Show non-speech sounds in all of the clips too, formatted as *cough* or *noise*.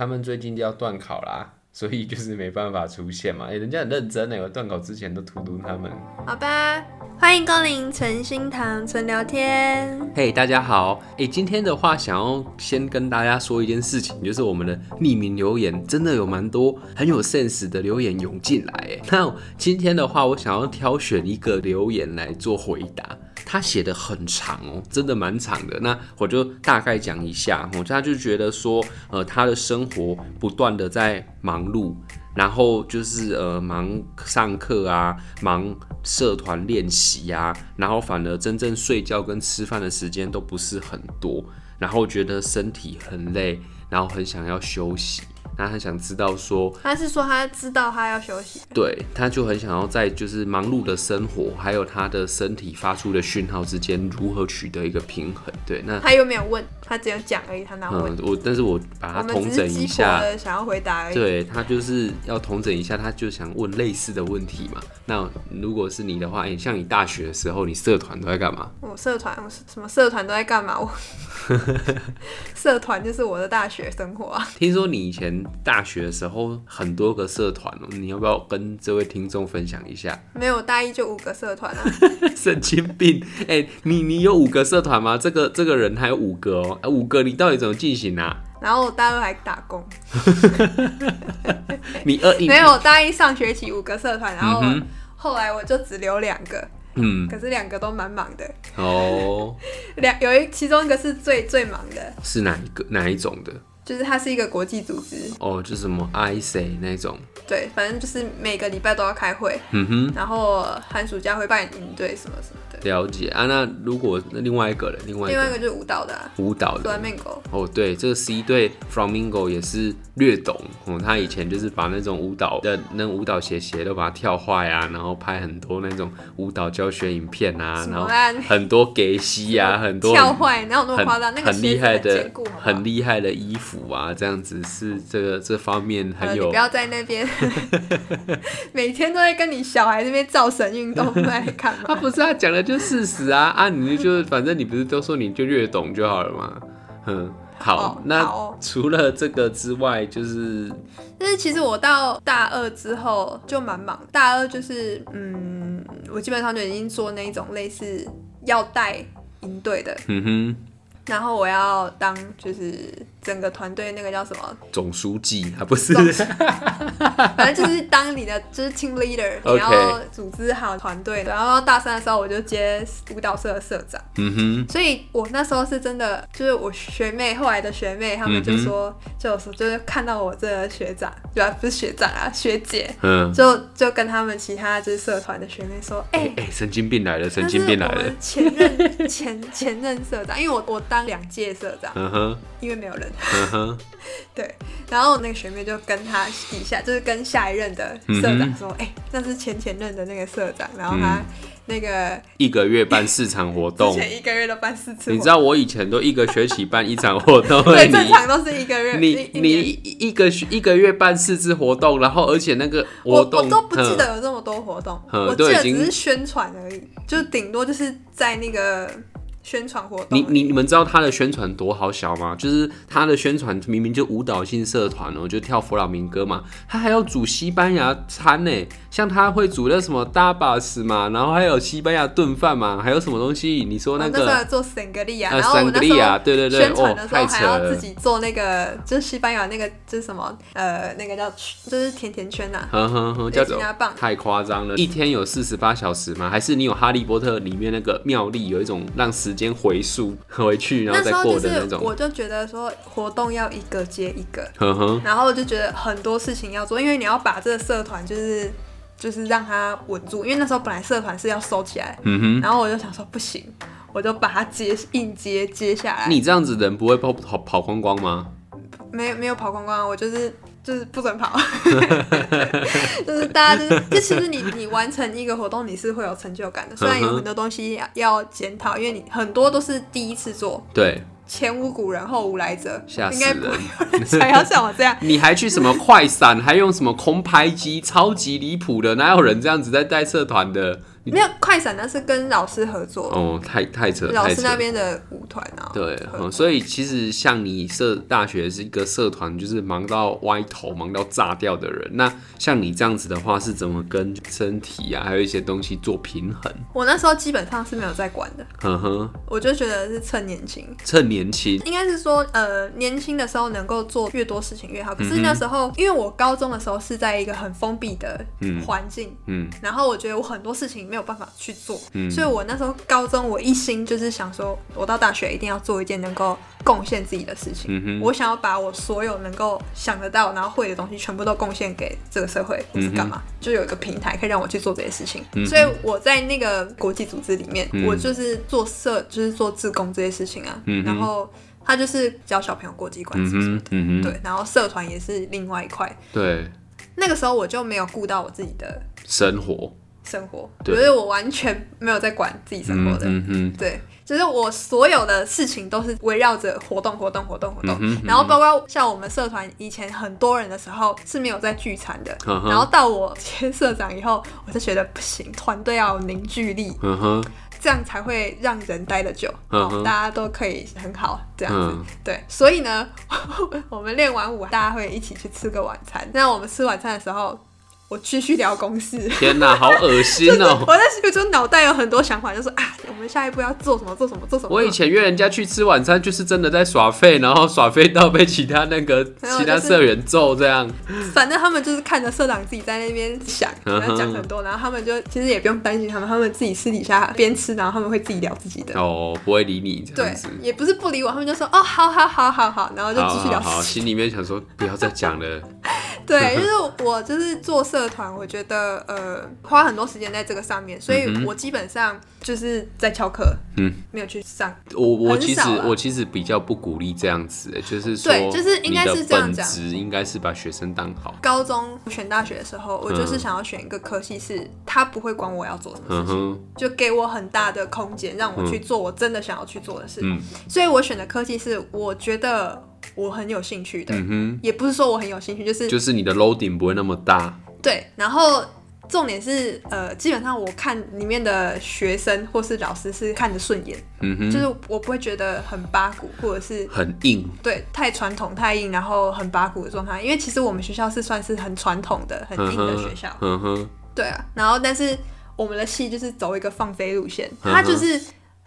他们最近就要段考啦。*laughs* 所以就是没办法出现嘛，哎、欸，人家很认真哎，我段考之前都荼毒他们。好吧，欢迎光临存心堂存聊天。嘿，hey, 大家好，哎、欸，今天的话想要先跟大家说一件事情，就是我们的匿名留言真的有蛮多很有 sense 的留言涌进来，哎，那今天的话我想要挑选一个留言来做回答。他写的很长哦，真的蛮长的。那我就大概讲一下哦。他就觉得说，呃，他的生活不断的在忙碌，然后就是呃忙上课啊，忙社团练习啊，然后反而真正睡觉跟吃饭的时间都不是很多，然后觉得身体很累，然后很想要休息。他很想知道说，他是说他知道他要休息，对，他就很想要在就是忙碌的生活，还有他的身体发出的讯号之间如何取得一个平衡。对，那他又没有问，他只有讲而已，他哪问？嗯，我但是我把他同整一下，想要回答而已。对，他就是要同整一下，他就想问类似的问题嘛。那如果是你的话，欸，像你大学的时候，你社团都在干嘛？我社团，我什么社团都在干嘛？我 *laughs* 社团就是我的大学生活啊。听说你以前。大学的时候很多个社团哦，你要不要跟这位听众分享一下？*laughs* 没有，大一就五个社团啊。*laughs* 神经病！哎、欸，你你有五个社团吗？这个这个人还有五个哦，五个你到底怎么进行啊？然后我大二还打工。*laughs* 你二一没有，大一上学期五个社团，然后后来我就只留两个。嗯，可是两个都蛮忙的哦。两有一其中一个是最最忙的，是哪一个哪一种的？就是它是一个国际组织哦，就是什么 IC 那种。对，反正就是每个礼拜都要开会，嗯哼，然后寒暑假会办营队什么什么的。了解啊，那如果那另外一个人，另外另外一个就是舞蹈的，啊，舞蹈的 Flamingo。哦，对，这个 C 队 Flamingo 也是略懂哦，他以前就是把那种舞蹈的那舞蹈鞋鞋都把它跳坏啊，然后拍很多那种舞蹈教学影片啊，然后很多给戏啊，*laughs* 很多跳坏，哪有那么夸张？那个很厉害的，很厉害的衣服啊，这样子是这个这方面很有。你不要在那边。*laughs* 每天都在跟你小孩那边造神运动在看吗？他不是他讲的就事实啊啊！你就反正你不是都说你就略懂就好了嘛？嗯，好，好那好除了这个之外，就是就是其实我到大二之后就蛮忙。大二就是嗯，我基本上就已经做那种类似要带营队的，嗯哼，然后我要当就是。整个团队那个叫什么总书记啊不是，*laughs* 反正就是当你的就是 team leader，你要组织好团队。然后大三的时候我就接舞蹈社的社长，嗯哼。所以我那时候是真的，就是我学妹后来的学妹，他们就说，就说就是看到我这个学长，对吧？不是学长啊，学姐，嗯，就就跟他们其他就是社团的学妹说，哎哎，神经病来了，神经病来了，前任前前任社长，因为我我当两届社长，嗯哼，因为没有人。嗯哼，*laughs* 对，然后那个学妹就跟他底下，就是跟下一任的社长说，哎、那是前前任的那个社长，然后他那个、嗯、一个月办四场活动，前一个月都办四次，你知道我以前都一个学期办一场活动，对，正常都是一个月，你你一个一个月办四次活动，然后而且那个活动我，我都不记得有这么多活动，嗯、我记得只是宣传而已，就顶多就是在那个。宣传活动，你你你们知道他的宣传多好笑吗？就是他的宣传明明就舞蹈性社团哦，就跳弗朗明哥嘛，他还要煮西班牙餐呢，像他会煮那什么 tapas 嘛，然后还有西班牙炖饭嘛，还有什么东西？你说那个？做圣格利亚，然后我那时候对对对，宣传的时候还要自己做那个，就是西班牙那个就是什么呃那个叫就是甜甜圈呐，呵呵呵，叫什么？太夸张了，一天有四十八小时吗？还是你有哈利波特里面那个妙丽有一种让时间回溯 *laughs* 回去，然后再过的那种，我就觉得说活动要一个接一个，呵呵，然后我就觉得很多事情要做，因为你要把这个社团就是就是让它稳住，因为那时候本来社团是要收起来，嗯哼，然后我就想说不行，我就把它接硬接接下来。你这样子人不会跑跑跑光光吗？没有没有跑光光，我就是。就是不准跑，*laughs* 就是大家就是，就其实你你完成一个活动，你是会有成就感的。虽然有很多东西要要检讨，因为你很多都是第一次做。对。前无古人后无来者，吓死人！还要像我这样，*laughs* 你还去什么快闪，还用什么空拍机，超级离谱的，哪有人这样子在带社团的？没有快闪，那是跟老师合作哦，太太扯，老师那边的舞团啊。对、嗯，所以其实像你社大学是一个社团，就是忙到歪头、忙到炸掉的人。那像你这样子的话，是怎么跟身体啊，还有一些东西做平衡？我那时候基本上是没有在管的，呵呵，我就觉得是趁年轻，趁年轻，应该是说呃，年轻的时候能够做越多事情越好。可是那时候，嗯、因为我高中的时候是在一个很封闭的环境，嗯，然后我觉得我很多事情没有办法去做，嗯，所以我那时候高中我一心就是想说，我到大学一定要做一件能够贡献自己的事情，嗯，我想要把我所有能够想得到然后会的东西全部都贡献给这个社会，或是干嘛，就有一个平台可以让我去做这些事情，嗯，所以我在那个国际组织里面，嗯，我就是做社，就是做志工这些事情啊，嗯，然后他就是教小朋友国际观什么的，嗯，对，然后社团也是另外一块，对，那个时候我就没有顾到我自己的生活。生活，就是我完全没有在管自己生活的，嗯嗯、对，就是我所有的事情都是围绕着活动、活动、活动、活动，嗯、然后包括像我们社团以前很多人的时候是没有在聚餐的，嗯、然后到我接社长以后，我就觉得不行，团队要有凝聚力，嗯、这样才会让人待得久，嗯、大家都可以很好这样子，嗯、对，所以呢，*laughs* 我们练完舞，大家会一起去吃个晚餐，那我们吃晚餐的时候。我继续聊公事，*laughs* 天哪，好恶心哦！*laughs* 我在有时候脑袋有很多想法，就说啊，我们下一步要做什么？做什么？做什么？我以前约人家去吃晚餐，就是真的在耍废，然后耍废到被其他那个其他社员揍这样。反正他们就是看着社长自己在那边想，然后讲很多，然后他们就其实也不用担心他们，他们自己私底下边吃，然后他们会自己聊自己的。哦，不会理你这样子。对，也不是不理我，他们就说哦，好好好好好，然后就继续聊。好，心里面想说不要再讲了。*laughs* 对，就是我就是做社团，我觉得呃花很多时间在这个上面，所以我基本上就是在翘课，嗯，没有去上。我我其实我其实比较不鼓励这样子，就是说，对，就是应该是这样讲，应该是把学生当好。高中选大学的时候，我就是想要选一个科系，是他不会管我要做什么事情，就给我很大的空间，让我去做我真的想要去做的事。所以我选的科系是我觉得。我很有兴趣的，嗯，也不是说我很有兴趣，就是就是你的 loading 不会那么大，对。然后重点是，呃，基本上我看里面的学生或是老师是看着顺眼，嗯哼，就是我不会觉得很八股或者是很硬，对，太传统太硬，然后很八股的状态。因为其实我们学校是算是很传统的、很硬的学校，嗯哼，对啊。然后但是我们的戏就是走一个放飞路线，它就是。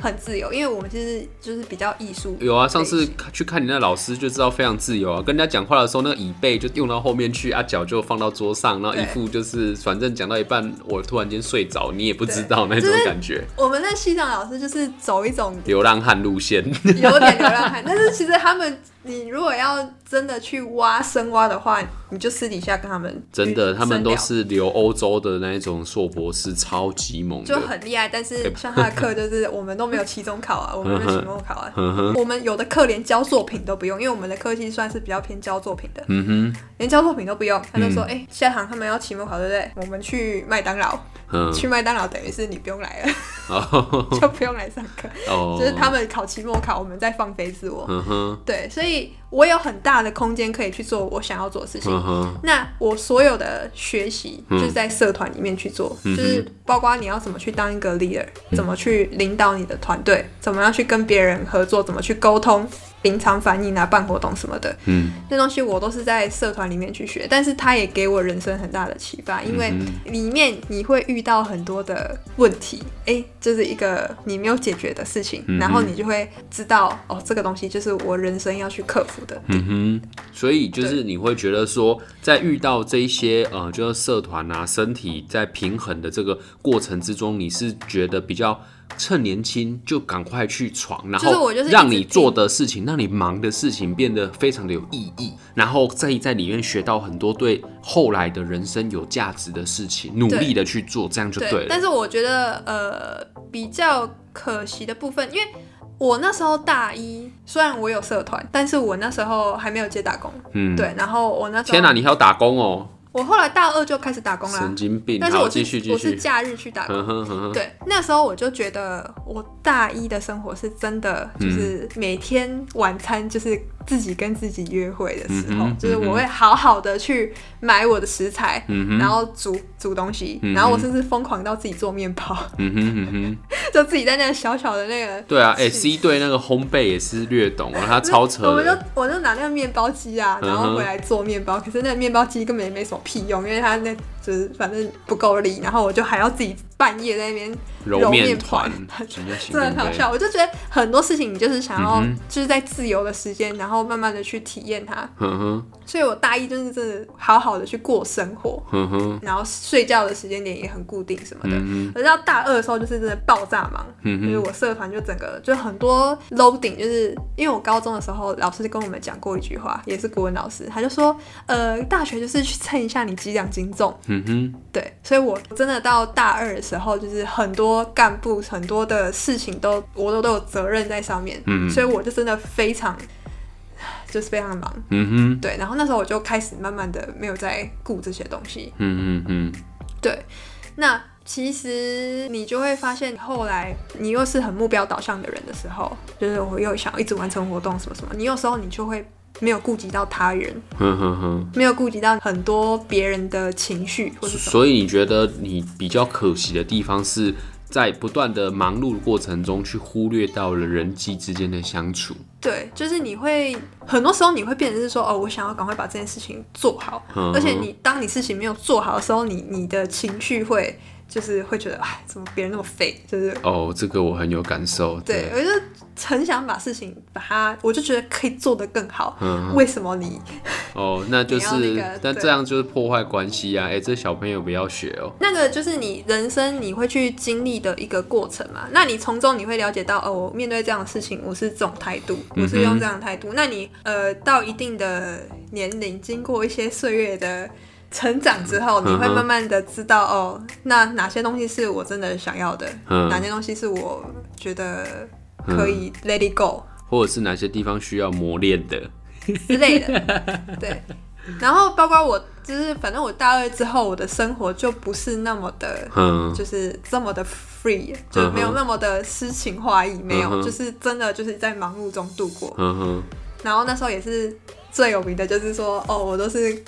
很自由，因为我们其实就是比较艺术。有啊，上次去看你那老师就知道非常自由啊，跟人家讲话的时候，那个椅背就用到后面去，啊脚就放到桌上，然后一副就是反正讲到一半，我突然间睡着，你也不知道那种感觉。就是、我们那系上老师就是走一种流浪汉路线，有点流浪汉，但是其实他们。你如果要真的去挖深挖的话，你就私底下跟他们。真的，他们都是留欧洲的那一种硕博士，超级猛，就很厉害。但是 *laughs* 像他的课，就是我们都没有期中考啊，我们没有期末考啊。*laughs* 我们有的课连交作品都不用，因为我们的科系算是比较偏交作品的。嗯哼，连交作品都不用，他就说：“哎，下堂他们要期末考，对不对？我们去麦当劳。去麦当劳等于是你不用来了，*laughs* 就不用来上课。就是他们考期末考，我们在放飞自我。对，所以。所以我有很大的空间可以去做我想要做的事情。Uh. 那我所有的学习就是在社团里面去做，嗯、就是包括你要怎么去当一个 leader，、嗯、怎么去领导你的团队，怎么样去跟别人合作，怎么去沟通。临场反应啊，办活动什么的，嗯，这东西我都是在社团里面去学，但是它也给我人生很大的启发，因为里面你会遇到很多的问题，哎、欸，这、就是一个你没有解决的事情，嗯、然后你就会知道，哦，这个东西就是我人生要去克服的。嗯哼，所以就是你会觉得说，在遇到这一些呃，就是社团啊，身体在平衡的这个过程之中，你是觉得比较。趁年轻就赶快去闯，然后让你做的事情，让你忙的事情变得非常的有意义，然后再在里面学到很多对后来的人生有价值的事情，努力的去做，这样就对了。对，但是我觉得呃比较可惜的部分，因为我那时候大一，虽然我有社团，但是我那时候还没有接打工。嗯，对，然后我那时候天哪，你还要打工哦。我后来大二就开始打工了，神经病。但是我是我是假日去打工，对，那时候我就觉得我大一的生活是真的，就是每天晚餐就是自己跟自己约会的时候，嗯、就是我会好好的去买我的食材，嗯、然后煮煮东西，嗯、然后我甚至疯狂到自己做面包，嗯哼嗯哼、*laughs* 就自己在那个小小的那个。对啊，哎、欸、，C 对那个烘焙也是略懂啊，他超扯。我们就我就拿那个面包机啊，然后回来做面包，嗯、可是那个面包机根本也没什么屁用，因为它那就是反正不够力，然后我就还要自己半夜在那边揉面团，*laughs* 真的很好笑。我就觉得很多事情你就是想要就是在自由的时间，然后慢慢的去体验它。嗯哼。所以我大一就是真的好好的去过生活。嗯哼。然后睡觉的时间点也很固定什么的。嗯。可是到大二的时候就是真的爆炸忙。就是我社团就整个就很多 loading，就是因为我高中的时候老师跟我们讲过一句话，也是国文老师，他就说，呃，大学就是去称一下你几两斤重。嗯哼。对，所以我真的到大二的时候，就是很多干部很多的事情都我都都有责任在上面。嗯。所以我就真的非常。就是非常忙，嗯哼，对，然后那时候我就开始慢慢的没有在顾这些东西，嗯嗯嗯，对，那其实你就会发现，后来你又是很目标导向的人的时候，就是我又想一直完成活动什么什么，你有时候你就会没有顾及到他人，嗯哼哼，没有顾及到很多别人的情绪，或是所以你觉得你比较可惜的地方是在不断的忙碌的过程中，去忽略到了人际之间的相处。对，就是你会很多时候你会变成是说，哦，我想要赶快把这件事情做好，而且你当你事情没有做好的时候，你你的情绪会。就是会觉得，哎，怎么别人那么废？就是哦，这个我很有感受。对，对我就很想把事情把它，我就觉得可以做得更好。嗯，为什么你？哦，那 *laughs* 就是，那这样就是破坏关系啊！哎，这小朋友不要学哦。那个就是你人生你会去经历的一个过程嘛？那你从中你会了解到，哦，我面对这样的事情，我是这种态度，我是用这样的态度。嗯、那你呃，到一定的年龄，经过一些岁月的。成长之后，你会慢慢的知道、嗯、哦，那哪些东西是我真的想要的，嗯、哪些东西是我觉得可以 let it go，或者是哪些地方需要磨练的。之类的。对，然后包括我，就是反正我大二之后，我的生活就不是那么的，嗯、就是这么的 free，就没有那么的诗情画意，嗯、没有，就是真的就是在忙碌中度过。然后那时候也是最有名的，就是说哦，我都是。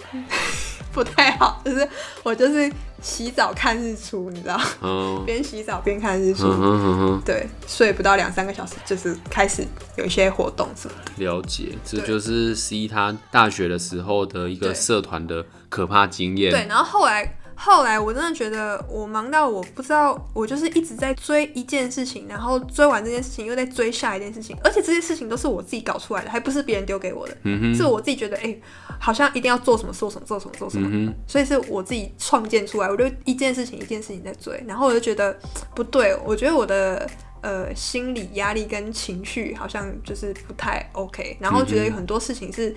不太好，就是 *laughs* 我就是洗澡看日出，你知道，*laughs* 边、oh. 洗澡边看日出，uh huh, uh huh. 对，睡不到两三个小时，就是开始有一些活动什么的。了解，这就是 C 他大学的时候的一个社团的可怕经验。对，然后后来。后来我真的觉得我忙到我不知道，我就是一直在追一件事情，然后追完这件事情又在追下一件事情，而且这些事情都是我自己搞出来的，还不是别人丢给我的，是我自己觉得哎、欸，好像一定要做什么做什么做什么。做什么，嗯，所以是我自己创建出来，我就一件事情一件事情在追，然后我就觉得不对，我觉得我的呃心理压力跟情绪好像就是不太 OK，然后觉得有很多事情是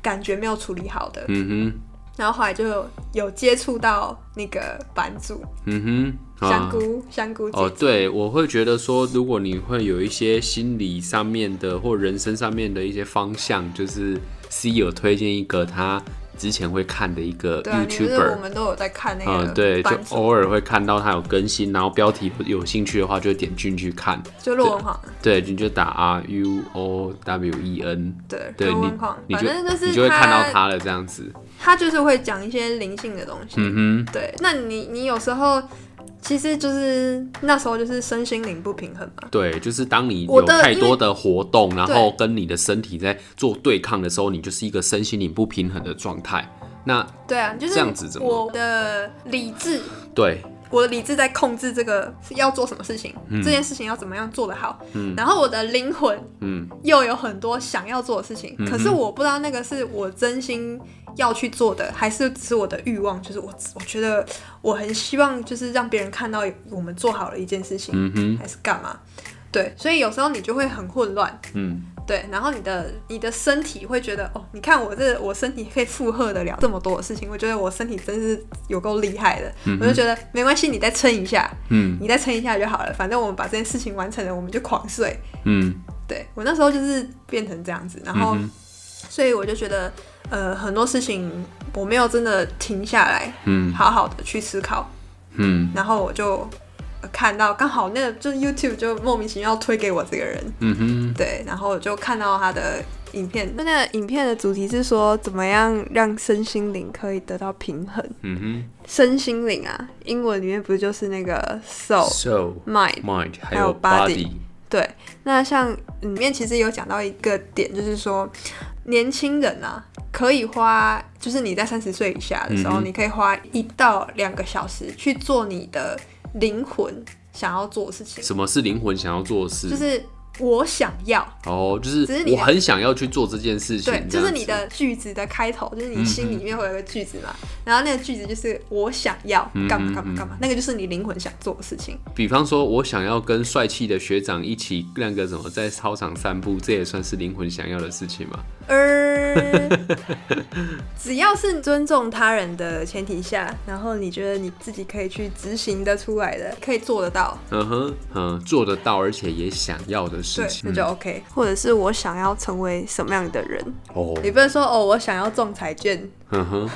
感觉没有处理好的，嗯哼。然后后来就有接触到那个版主，嗯哼，啊、香菇香菇姐姐。哦，对，我会觉得说，如果你会有一些心理上面的或人生上面的一些方向，就是 C 有推荐一个他。之前会看的一个 YouTuber，我们都有在看那个，嗯，对，就偶尔会看到他有更新，然后标题有兴趣的话就点进去看。就陆文晃，对，你就打 R U O W E N，对，对你，你就你就会看到他了这样子。他就是会讲一些灵性的东西，嗯哼，对。那你你有时候。其实就是那时候就是身心灵不平衡嘛。对，就是当你有太多的活动，然后跟你的身体在做对抗的时候，你就是一个身心灵不平衡的状态。那对啊，就是这样子，我的理智对。我的理智在控制这个要做什么事情，嗯、这件事情要怎么样做得好。嗯、然后我的灵魂，嗯，又有很多想要做的事情，嗯、可是我不知道那个是我真心要去做的，还是只是我的欲望。就是我，我觉得我很希望，就是让别人看到我们做好了一件事情，还是干嘛？对，所以有时候你就会很混乱。嗯。对，然后你的你的身体会觉得哦，你看我这我身体可以负荷得了这么多的事情，我觉得我身体真是有够厉害的。嗯、我就觉得没关系，你再撑一下，嗯，你再撑一下就好了，反正我们把这件事情完成了，我们就狂睡。嗯，对，我那时候就是变成这样子，然后，嗯、所以我就觉得呃很多事情我没有真的停下来，嗯，好好的去思考，嗯，然后我就。看到刚好那个就是 YouTube 就莫名其妙推给我这个人，嗯哼，对，然后就看到他的影片，那那个影片的主题是说怎么样让身心灵可以得到平衡。嗯哼，身心灵啊，英文里面不是就是那个 soul、soul、mind、mind 还有 body。对，那像里面其实有讲到一个点，就是说年轻人啊，可以花，就是你在三十岁以下的时候，嗯、你可以花一到两个小时去做你的灵魂想要做的事情。什么是灵魂想要做的事？就是。我想要哦，就是我很想要去做这件事情。对，就是你的句子的开头，就是你心里面会有个句子嘛，嗯、然后那个句子就是我想要干嘛干嘛干嘛，那个就是你灵魂想做的事情。比方说，我想要跟帅气的学长一起那个什么，在操场散步，这也算是灵魂想要的事情吗？呃，*laughs* 只要是尊重他人的前提下，然后你觉得你自己可以去执行的出来的，可以做得到，嗯哼，嗯，做得到，而且也想要的事情，对，那就 OK。或者是我想要成为什么样的人？哦，你不能说哦，我想要中彩券。嗯哼，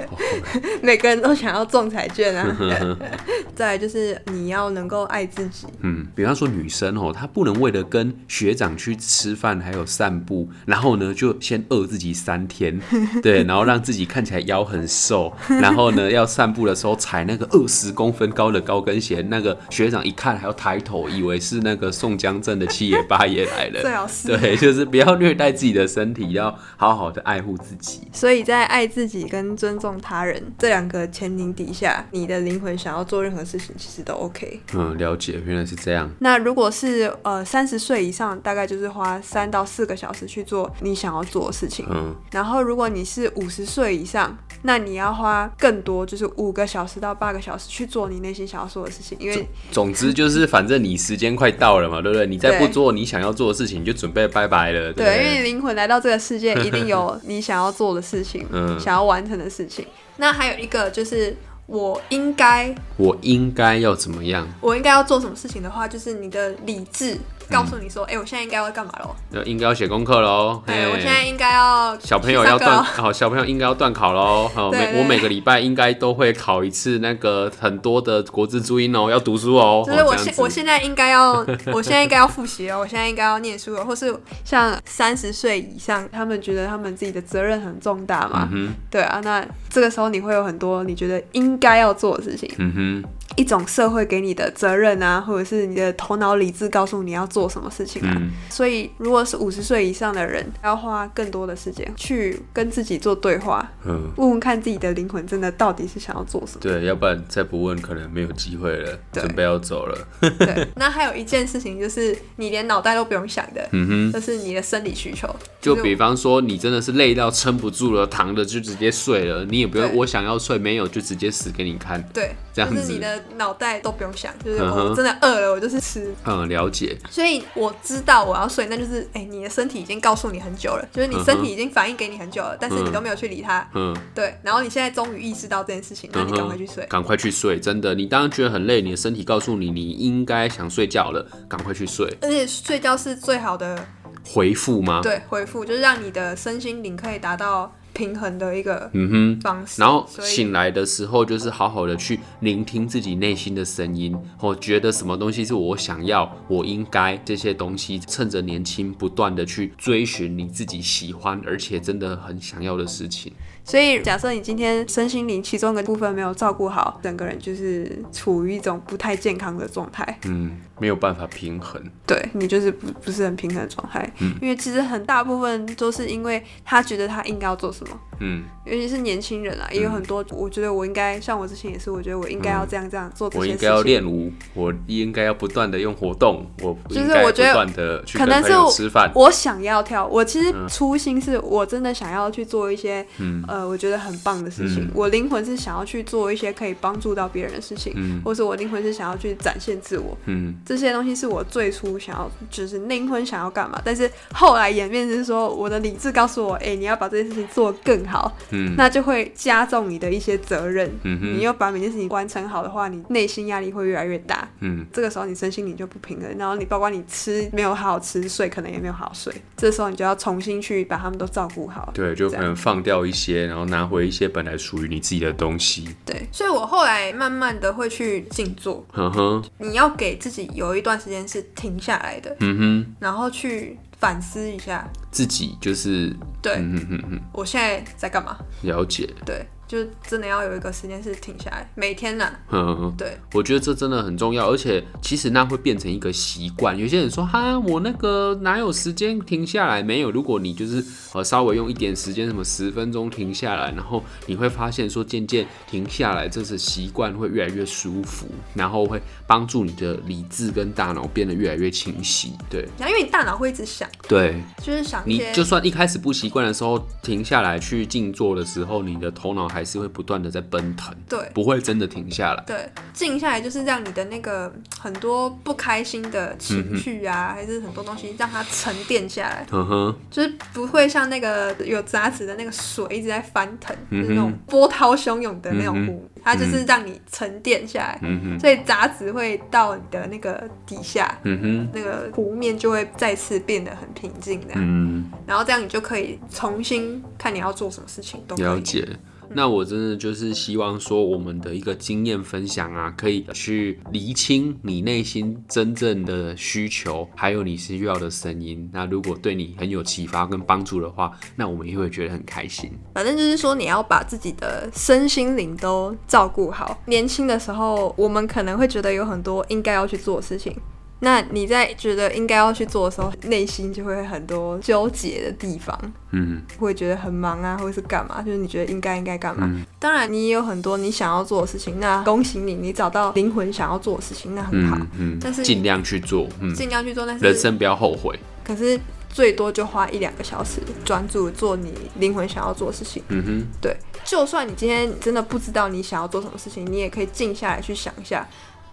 *laughs* 每个人都想要中彩券啊。*laughs* 再来就是你要能够爱自己。嗯，比方说女生哦，她不能为了跟学长去吃饭还有散步，然后呢就先饿自己三天，*laughs* 对，然后让自己看起来腰很瘦，然后呢要散步的时候踩那个二十公分高的高跟鞋，那个学长一看还要抬头，以为是那个宋江镇的七爷八爷来了。*laughs* 最好是。对，就是不要虐待自己的身体，要好好的爱护自己。所以在爱自己跟尊重他人这两个前提底下，你的灵魂想要做任何事情，其实都 OK。嗯，了解，原来是这样。那如果是呃三十岁以上，大概就是花三到四个小时去做你想要做的事情。嗯。然后如果你是五十岁以上，那你要花更多，就是五个小时到八个小时去做你内心想要做的事情。因为总之就是，反正你时间快到了嘛，对不对？你再不做你想要做的事情，你就准备拜拜了。对，对，因为灵魂来到这个世界，一定有你想要做的事情。*laughs* 嗯。想要完成的事情，那还有一个就是，我应该，我应该要怎么样？我应该要做什么事情的话，就是你的理智。告诉你说，哎、欸，我现在应该要干嘛喽？应该要写功课喽。对，我现在应该要小朋友要断，好，小朋友应该要断考喽。好，每我每个礼拜应该都会考一次那个很多的国字注音哦，要读书哦。就是我现我现在应该要，*laughs* 我现在应该要复习哦，我现在应该要念书哦，或是像三十岁以上，他们觉得他们自己的责任很重大嘛。嗯。对啊，那这个时候你会有很多你觉得应该要做的事情。嗯哼。一种社会给你的责任啊，或者是你的头脑理智告诉你要做什么事情啊。嗯、所以，如果是五十岁以上的人，要花更多的时间去跟自己做对话，嗯，问问看自己的灵魂真的到底是想要做什么。对，要不然再不问，可能没有机会了，准备要走了。对，*laughs* 那还有一件事情就是，你连脑袋都不用想的，嗯哼，就是你的生理需求。就比方说，你真的是累到撑不住了，躺着就直接睡了，你也不用我想要睡，没有就直接死给你看。对，这样子。就是你的脑袋都不用想，就是我真的饿了，我就是吃。嗯，了解。所以我知道我要睡，那就是哎、欸，你的身体已经告诉你很久了，就是你身体已经反应给你很久了，但是你都没有去理它。嗯，对。然后你现在终于意识到这件事情，那你赶快去睡，赶快去睡。真的，你当然觉得很累，你的身体告诉你你应该想睡觉了，赶快去睡。而且睡觉是最好的回复吗？对，回复就是让你的身心灵可以达到。平衡的一个嗯哼方式，然后醒来的时候就是好好的去聆听自己内心的声音，我觉得什么东西是我想要，我应该这些东西，趁着年轻不断的去追寻你自己喜欢而且真的很想要的事情。所以假设你今天身心灵其中的部分没有照顾好，整个人就是处于一种不太健康的状态，嗯，没有办法平衡，对，你就是不不是很平衡的状态，嗯，因为其实很大部分都是因为他觉得他应该要做什么。嗯，尤其是年轻人啊，也有很多。我觉得我应该像我之前也是，我觉得我应该要这样这样做这些事情。我应该要练舞，我应该要不断的用活动，我就是我觉得可能是吃饭。我想要跳，我其实初心是我真的想要去做一些，呃，我觉得很棒的事情。我灵魂是想要去做一些可以帮助到别人的事情，嗯或者我灵魂是想要去展现自我。嗯，这些东西是我最初想要，就是灵魂想要干嘛。但是后来演变是说，我的理智告诉我，哎，你要把这件事情做更好。嗯，那就会加重你的一些责任。嗯哼，你又把每件事情完成好的话，你内心压力会越来越大。嗯，这个时候你身心灵就不平衡，然后你包括你吃没有好好吃，睡可能也没有好好睡。这时候你就要重新去把他们都照顾好。对，就可能放掉一些，然后拿回一些本来属于你自己的东西。对，所以我后来慢慢的会去静坐。嗯哼，你要给自己有一段时间是停下来的。嗯哼，然后去反思一下自己，就是对，嗯哼哼哼，我现在在干嘛？了解，对。就真的要有一个时间是停下来，每天呢、啊。对，我觉得这真的很重要，而且其实那会变成一个习惯。有些人说哈，我那个哪有时间停下来？没有，如果你就是呃稍微用一点时间，什么十分钟停下来，然后你会发现说渐渐停下来，这是习惯会越来越舒服，然后会帮助你的理智跟大脑变得越来越清晰。对，然后因为你大脑会一直想，对，就是想你就算一开始不习惯的时候，停下来去静坐的时候，你的头脑还是会不断的在奔腾，对，不会真的停下来。对，静下来就是让你的那个很多不开心的情绪啊、嗯，还是很多东西让它沉淀下来。嗯哼，就是不会像那个有杂质的那个水一直在翻腾，嗯、就是那种波涛汹涌的那种湖、嗯，它就是让你沉淀下来。嗯哼，所以杂质会到你的那个底下，嗯哼，那个湖面就会再次变得很平静的。嗯，然后这样你就可以重新看你要做什么事情都可以。了解。那我真的就是希望说，我们的一个经验分享啊，可以去厘清你内心真正的需求，还有你需要的声音。那如果对你很有启发跟帮助的话，那我们也会觉得很开心。反正就是说，你要把自己的身心灵都照顾好。年轻的时候，我们可能会觉得有很多应该要去做的事情。那你在觉得应该要去做的时候，内心就会很多纠结的地方，嗯，会觉得很忙啊，或者是干嘛？就是你觉得应该应该干嘛？嗯。当然，你也有很多你想要做的事情，那恭喜你，你找到灵魂想要做的事情，那很好，嗯，嗯，但是尽量去做，嗯，尽量去做，但是人生不要后悔。可是最多就花一两个小时，专注做你灵魂想要做的事情，嗯哼，对。就算你今天真的不知道你想要做什么事情，你也可以静下来去想一下。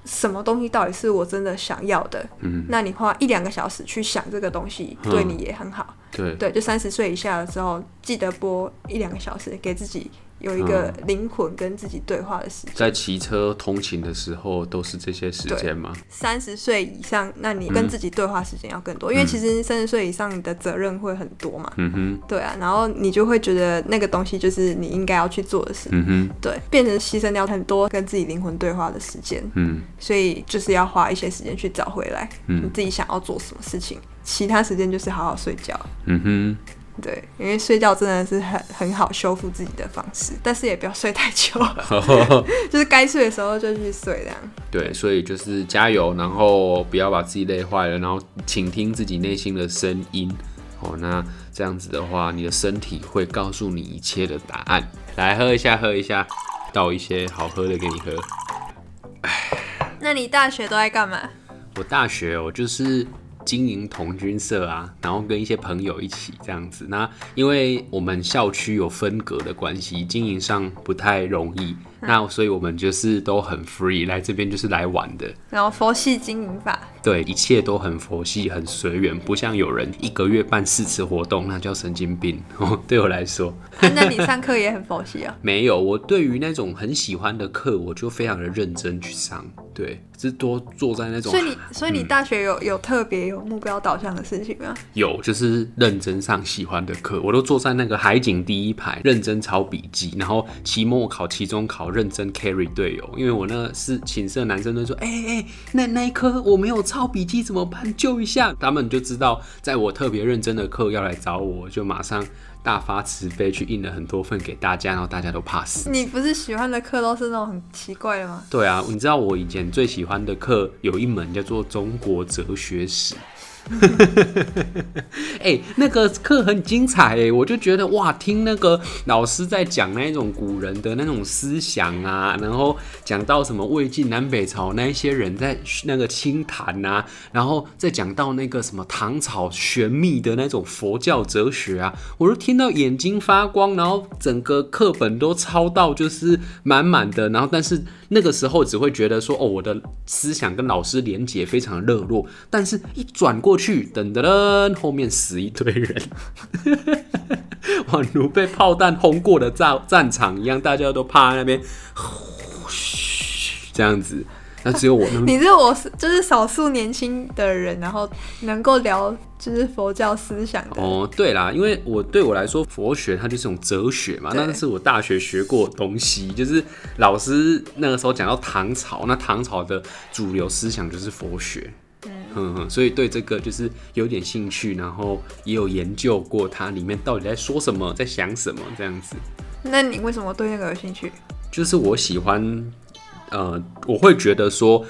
什么东西到底是我真的想要的？嗯，那你花一两个小时去想这个东西，对你也很好。对对，就三十岁以下的时候，记得播一两个小时给自己。有一个灵魂跟自己对话的时间，在骑车通勤的时候都是这些时间吗？三十岁以上，那你跟自己对话时间要更多，嗯，因为其实三十岁以上你的责任会很多嘛。嗯哼，对啊，然后你就会觉得那个东西就是你应该要去做的事。嗯哼，对，变成牺牲掉很多跟自己灵魂对话的时间。嗯，所以就是要花一些时间去找回来，你自己想要做什么事情，其他时间就是好好睡觉。嗯哼。对，因为睡觉真的是很很好修复自己的方式，但是也不要睡太久，*laughs* 就是该睡的时候就去睡这样。对，所以就是加油，然后不要把自己累坏了，然后倾听自己内心的声音。哦，那这样子的话，你的身体会告诉你一切的答案。来喝一下，喝一下，倒一些好喝的给你喝。那你大学都在干嘛？我大学我就是。经营童军社啊，然后跟一些朋友一起这样子。那因为我们校区有分隔的关系，经营上不太容易。那所以我们就是都很 free，来这边就是来玩的。然后佛系经营法，对，一切都很佛系，很随缘，不像有人一个月办四次活动，那叫神经病。哦，对我来说，啊，那你上课也很佛系啊？*laughs* 没有，我对于那种很喜欢的课，我就非常的认真去上。对，是多坐在那种。所以你，所以你大学有、嗯、有特别有目标导向的事情吗？有，就是认真上喜欢的课，我都坐在那个海景第一排，认真抄笔记，然后期末考、期中考。认真 carry 队友，因为我那是寝室的男生都说，哎、欸、哎、欸，那那一科我没有抄笔记怎么办？救一下！他们就知道，在我特别认真的课要来找我，就马上大发慈悲去印了很多份给大家，然后大家都怕死。你不是喜欢的课都是那种很奇怪的吗？对啊，你知道我以前最喜欢的课有一门叫做中国哲学史。*laughs* 哎、那个课很精彩哎，我就觉得哇，听那个老师在讲那种古人的那种思想啊，然后讲到什么魏晋南北朝那一些人在那个清谈啊，然后再讲到那个什么唐朝玄秘的那种佛教哲学啊，我都听到眼睛发光，然后整个课本都抄到就是满满的，然后但是那个时候只会觉得说哦，我的思想跟老师连结非常的热络，但是一转过。过去，噔噔噔，后面死一堆人，*laughs* 宛如被炮弹轰过的战战场一样，大家都趴在那边，这样子。那只有我能，*laughs* 你是我是就是少数年轻的人，然后能够聊就是佛教思想的。哦，对啦，因为我对我来说，佛学它就是一种哲学嘛，那是我大学学过的东西，就是老师那个时候讲到唐朝，那唐朝的主流思想就是佛学。嗯嗯，所以对这个就是有点兴趣，然后也有研究过它里面到底在说什么，在想什么这样子。那你为什么对那个有兴趣？就是我喜欢，呃，我会觉得说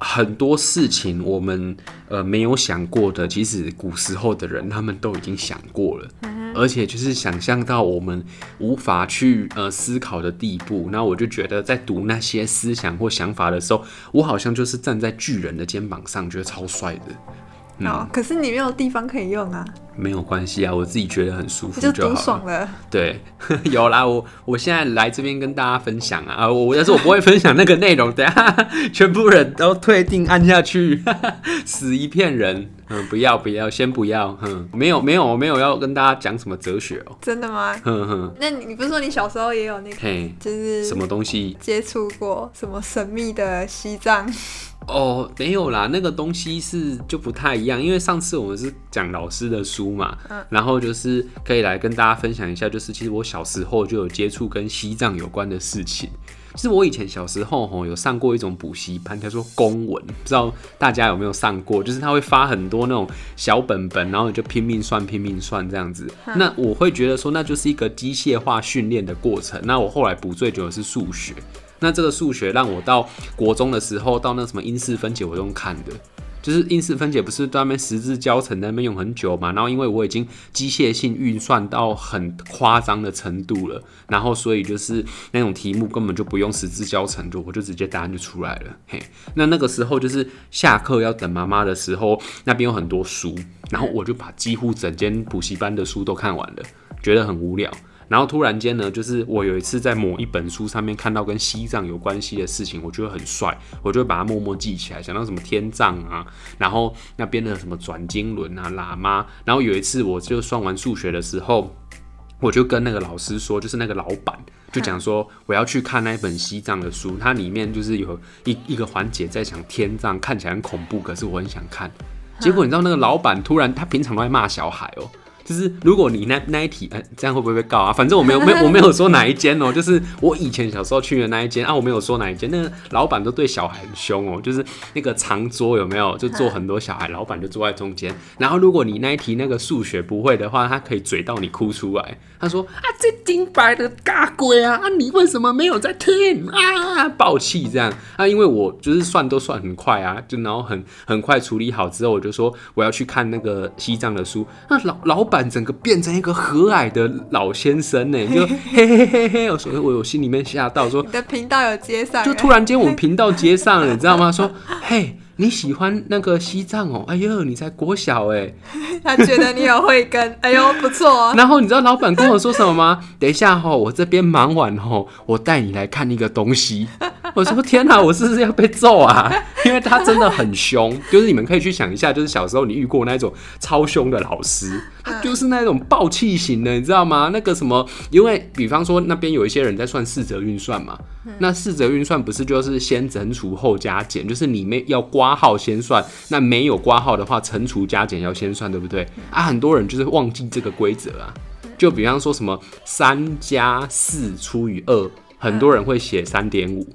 很多事情我们呃没有想过的，其实古时候的人他们都已经想过了。而且就是想象到我们无法去呃思考的地步，那我就觉得在读那些思想或想法的时候，我好像就是站在巨人的肩膀上，觉得超帅的。嗯、哦，可是你没有地方可以用啊。没有关系啊，我自己觉得很舒服就就好了。就爽了。对，*laughs* 有啦，我我现在来这边跟大家分享啊，啊我但是我不会分享那个内容，*laughs* 等下全部人都退订按下去，*laughs* 死一片人。嗯，不要不要，先不要。哼，没有没有，我没有要跟大家讲什么哲学哦。真的吗？哼哼。那你不是说你小时候也有那个？嘿，就是什么东西接触过什么神秘的西藏？哦，没有啦，那个东西是就不太一样，因为上次我们是讲老师的书嘛，嗯，然后就是可以来跟大家分享一下，就是其实我小时候就有接触跟西藏有关的事情。其实我以前小时候吼有上过一种补习班，叫做公文，不知道大家有没有上过？就是他会发很多那种小本本，然后你就拼命算拼命算这样子。嗯，那我会觉得说，那就是一个机械化训练的过程。那我后来补最久的是数学。那这个数学让我到国中的时候，到那什么因式分解，我用看的，就是因式分解不是在那边十字交乘那边用很久嘛？然后因为我已经机械性运算到很夸张的程度了，然后所以就是那种题目根本就不用十字交乘，就我就直接答案就出来了。嘿，那那个时候就是下课要等妈妈的时候，那边有很多书，然后我就把几乎整间补习班的书都看完了，觉得很无聊。然后突然间呢，就是我有一次在某一本书上面看到跟西藏有关系的事情，我觉得很帅，我就会把它默默记起来，想到什么天葬啊，然后那边的什么转经轮啊、喇嘛。然后有一次我就算完数学的时候，我就跟那个老师说，就是那个老板就讲说我要去看那一本西藏的书，它里面就是有一一个环节在讲天葬，看起来很恐怖，可是我很想看。结果你知道那个老板突然他平常都在骂小孩哦。就是如果你那那一题，哎，这样会不会被告啊？反正我没有没有我 *laughs* 没有说哪一间哦，就是我以前小时候去的那一间啊，我没有说哪一间。那个老板都对小孩很凶哦，就是那个长桌有没有？就坐很多小孩，老板就坐在中间。然后如果你那一题那个数学不会的话，他可以嘴到你哭出来。他说啊，这金白的大鬼啊，啊，你为什么没有在听啊？暴气这样啊？因为我就是算都算很快啊，就然后很很快处理好之后，我就说我要去看那个西藏的书。那老老板。整个变成一个和蔼的老先生呢，*laughs* 就嘿嘿嘿嘿，所以我我心里面吓到说，你的频道有接上，就突然间我们频道接上了，你知道吗？说 *laughs* 嘿。你喜欢那个西藏哦？哎呦，你才国小哎！*laughs* 他觉得你有慧根，哎呦不错。*laughs* 然后你知道老板跟我说什么吗？*laughs* 等一下哈，我这边忙完后，我带你来看一个东西。我说天哪，我是不是要被揍啊？因为他真的很凶，就是你们可以去想一下，就是小时候你遇过那种超凶的老师，他就是那种暴气型的，你知道吗？那个什么，因为比方说那边有一些人在算四则运算嘛，那四则运算不是就是先乘除后加减，就是你没要刮。号先算，那没有刮号的话，乘除加减要先算，对不对？啊，很多人就是忘记这个规则啊。就比方说什么三加四除以二，很多人会写三点五，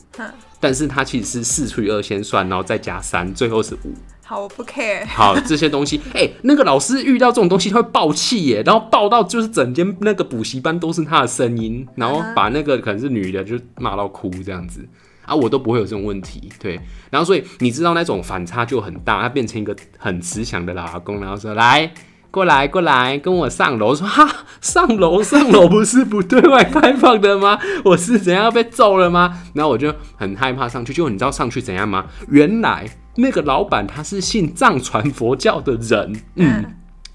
但是它其实是四除以二先算，然后再加三，最后是五。好，我不 care。*laughs* 好，这些东西，哎、那个老师遇到这种东西他会爆气耶，然后爆到就是整间那个补习班都是他的声音，然后把那个可能是女的就骂到哭这样子。啊，我都不会有这种问题，对，然后所以你知道那种反差就很大，他变成一个很慈祥的老公，然后说来过来过来跟我上楼，说哈上楼上楼不是不对外开放的吗？*laughs* 我是怎样被揍了吗？然后我就很害怕上去，就你知道上去怎样吗？原来那个老板他是信藏传佛教的人，嗯。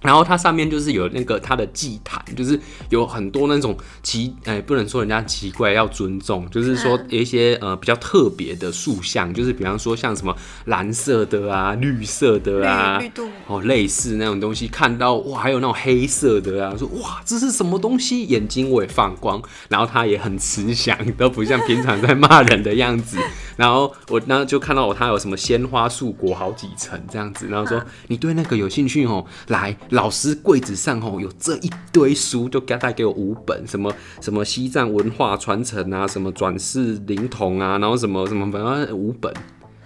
然后它上面就是有那个它的祭坛，就是有很多那种奇，哎、欸，不能说人家奇怪，要尊重，就是说有一些呃比较特别的塑像，就是比方说像什么蓝色的啊、绿色的啊，绿度哦，类似那种东西，看到哇，还有那种黑色的啊，说哇，这是什么东西？眼睛我也放光，然后他也很慈祥，都不像平常在骂人的样子。*laughs* 然后我那就看到我他有什么鲜花树果好几层这样子，然后说你对那个有兴趣哦，来。老师柜子上哦，有这一堆书，就给他带给我五本，什么什么西藏文化传承啊，什么转世灵童啊，然后什么什么反正五本，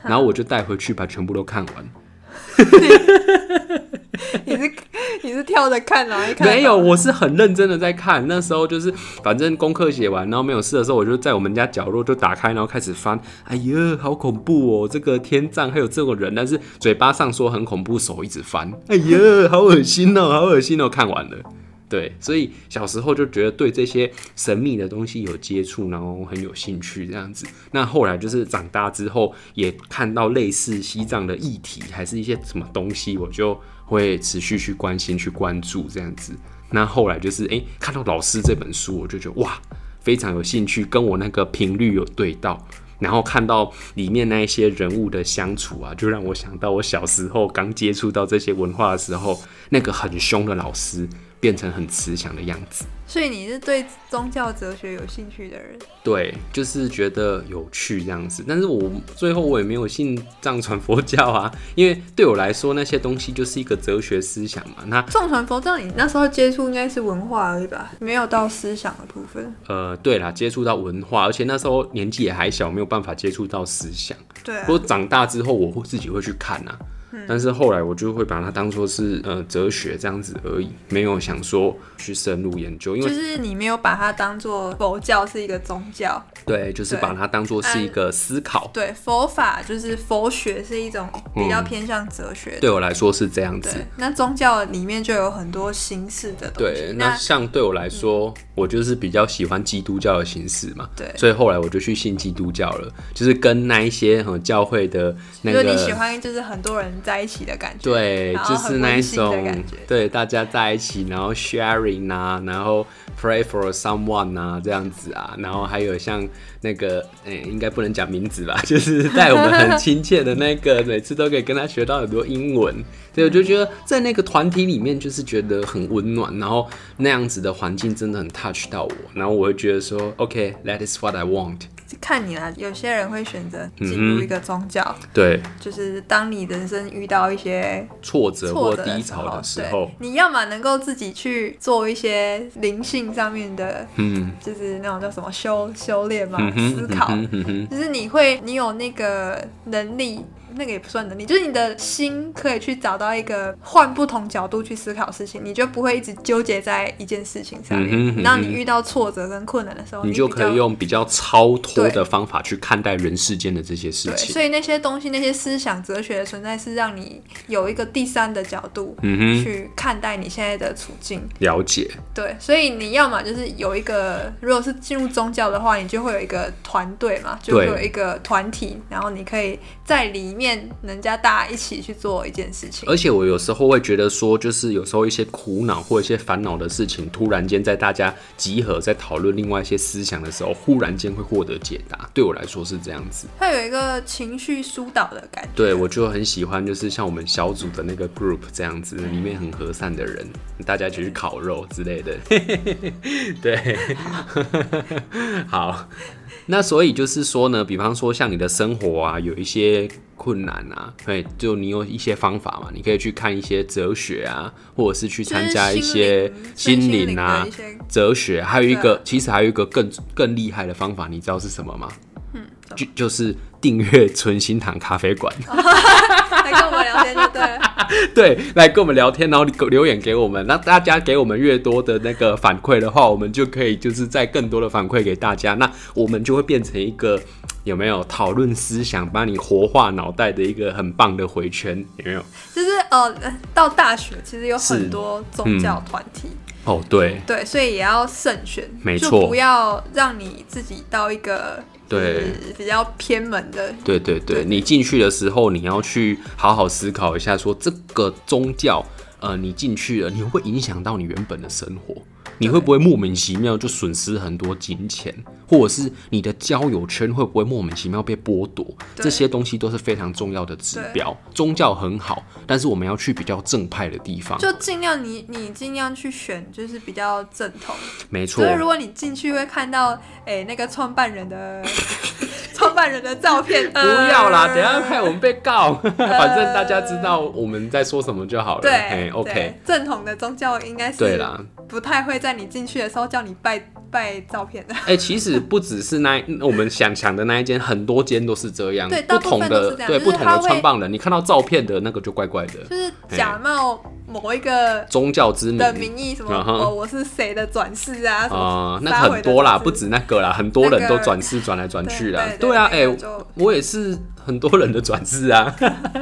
然后我就带回去把全部都看完。*laughs* *laughs* 你是你是跳着看啊？没有，我是很认真的在看。那时候就是反正功课写完，然后没有事的时候，我就在我们家角落就打开，然后开始翻。哎呀，好恐怖哦！这个天葬还有这种人，但是嘴巴上说很恐怖，手一直翻。*laughs* 哎呀，好恶心哦，好恶心哦！看完了。对，所以小时候就觉得对这些神秘的东西有接触，然后很有兴趣这样子。那后来就是长大之后，也看到类似西藏的议题，还是一些什么东西，我就会持续去关心、去关注这样子。那后来就是哎，看到老师这本书，我就觉得哇，非常有兴趣，跟我那个频率有对到。然后看到里面那一些人物的相处啊，就让我想到我小时候刚接触到这些文化的时候，那个很凶的老师。变成很慈祥的样子，所以你是对宗教哲学有兴趣的人？对，就是觉得有趣这样子。但是我最后我也没有信藏传佛教啊，*laughs* 因为对我来说那些东西就是一个哲学思想嘛。那藏传佛教你那时候接触应该是文化而已吧，没有到思想的部分。呃，对啦，接触到文化，而且那时候年纪也还小，没有办法接触到思想。对啊。不过长大之后，我会自己会去看啊。但是后来我就会把它当做是呃哲学这样子而已，没有想说去深入研究，因为就是你没有把它当做佛教是一个宗教，对，就是把它当做是一个思考，对，佛法就是佛学是一种比较偏向哲学，嗯，对我来说是这样子。那宗教里面就有很多形式的东西，对，那像对我来说，嗯，我就是比较喜欢基督教的形式嘛，对，所以后来我就去信基督教了，就是跟那一些和教会的那个，你喜欢就是很多人。在一起的感觉，对，就是那一种，对，大家在一起，然后 sharing 啊，然后 pray for someone 啊，这样子啊，然后还有像那个，哎、欸，应该不能讲名字吧，*laughs* 就是带我们很亲切的那个，*laughs* 每次都可以跟他学到很多英文，所以，我就觉得在那个团体里面，就是觉得很温暖，然后那样子的环境真的很 touch 到我，然后我会觉得说，OK，that is what I want。看你啦，有些人会选择进入一个宗教，嗯，对，就是当你人生遇到一些挫折或低潮的时候，你要么能够自己去做一些灵性上面的，嗯，就是那种叫什么修修炼嘛，思考，就是你会，你有那个能力。那个也不算能力，就是你的心可以去找到一个换不同角度去思考事情，你就不会一直纠结在一件事情上面。当、嗯嗯、你遇到挫折跟困难的时候，你就可以用比较超脱的方法去看待人世间的这些事情。所以那些东西，那些思想哲学的存在，是让你有一个第三的角度去看待你现在的处境。了解。对，所以你要么就是有一个，如果是进入宗教的话，你就会有一个团队嘛，就会有一个团体，然后你可以在里面。人家大家一起去做一件事情，而且我有时候会觉得说，就是有时候一些苦恼或一些烦恼的事情，突然间在大家集合在讨论另外一些思想的时候，忽然间会获得解答。对我来说是这样子，它有一个情绪疏导的感觉。对，我就很喜欢，就是像我们小组的那个 group 这样子，里面很和善的人，大家一起去烤肉之类的。*laughs* 对，*laughs* 好。*laughs* 那所以就是说呢，比方说像你的生活啊，有一些困难啊，对，就你有一些方法嘛，你可以去看一些哲学啊，或者是去参加一些心灵啊、哲学，还有一个，其实还有一个更更厉害的方法，你知道是什么吗？嗯，就就是订阅纯心堂咖啡馆。*laughs* *laughs* 来跟我们聊天就对了，*laughs* 对，来跟我们聊天，然后留言给我们。那大家给我们越多的那个反馈的话，我们就可以就是再更多的反馈给大家。那我们就会变成一个 *tsk* 有没有讨论思想、帮你活化脑袋的一个很棒的回圈，有没有？就是呃，到大学其实有很多宗教团体、嗯、哦，对对，所以也要慎选，没错，不要让你自己到一个。对，比较偏门的。对对对，对你进去的时候，你要去好好思考一下，说这个宗教，呃，你进去了，你会影响到你原本的生活。你会不会莫名其妙就损失很多金钱，或者是你的交友圈会不会莫名其妙被剥夺？这些东西都是非常重要的指标。宗教很好，但是我们要去比较正派的地方，就尽量你你尽量去选，就是比较正统。没错。所以如果你进去会看到，哎、欸，那个创办人的 *laughs* 创办人的照片，不要啦，等下害我们被告。*laughs* 反正大家知道我们在说什么就好了。对，OK。正统的宗教应该是对啦，不太会。在你进去的时候叫你拜拜照片的。*laughs* 哎，其实不只是那我们想想的那一间，很多间都是这样。对，不同的对不同的创办人，你看到照片的那个就怪怪的，就是假冒某一个宗教之名的名义，什么哦，我是谁的转世啊？啊，那很多啦，不止那个啦，很多人都转世转来转去啦。对啊，哎，我也是。很多人的转世啊，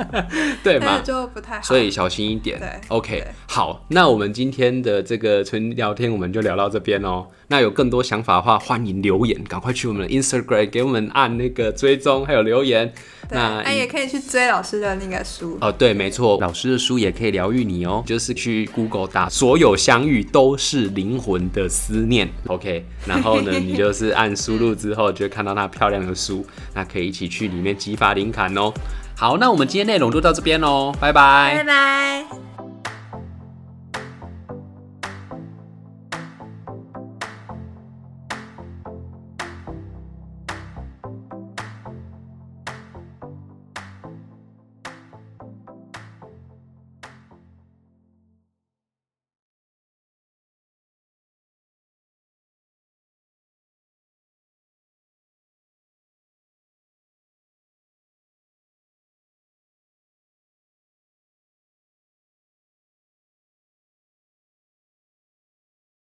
*laughs* 对吗？就不太好，所以小心一点。对，OK，对好，那我们今天的这个纯聊天，我们就聊到这边哦。那有更多想法的话，欢迎留言，赶快去我们的 Instagram 给我们按那个追踪，还有留言。那哎，也可以去追老师的那个书哦。对，没错，老师的书也可以疗愈你哦。就是去 Google 打“所有相遇都是灵魂的思念 ”，OK。然后呢，你就是按输入之后，就会看到那漂亮的书，那可以一起去里面激发灵感哦。好，那我们今天内容就到这边喽，拜拜，拜拜。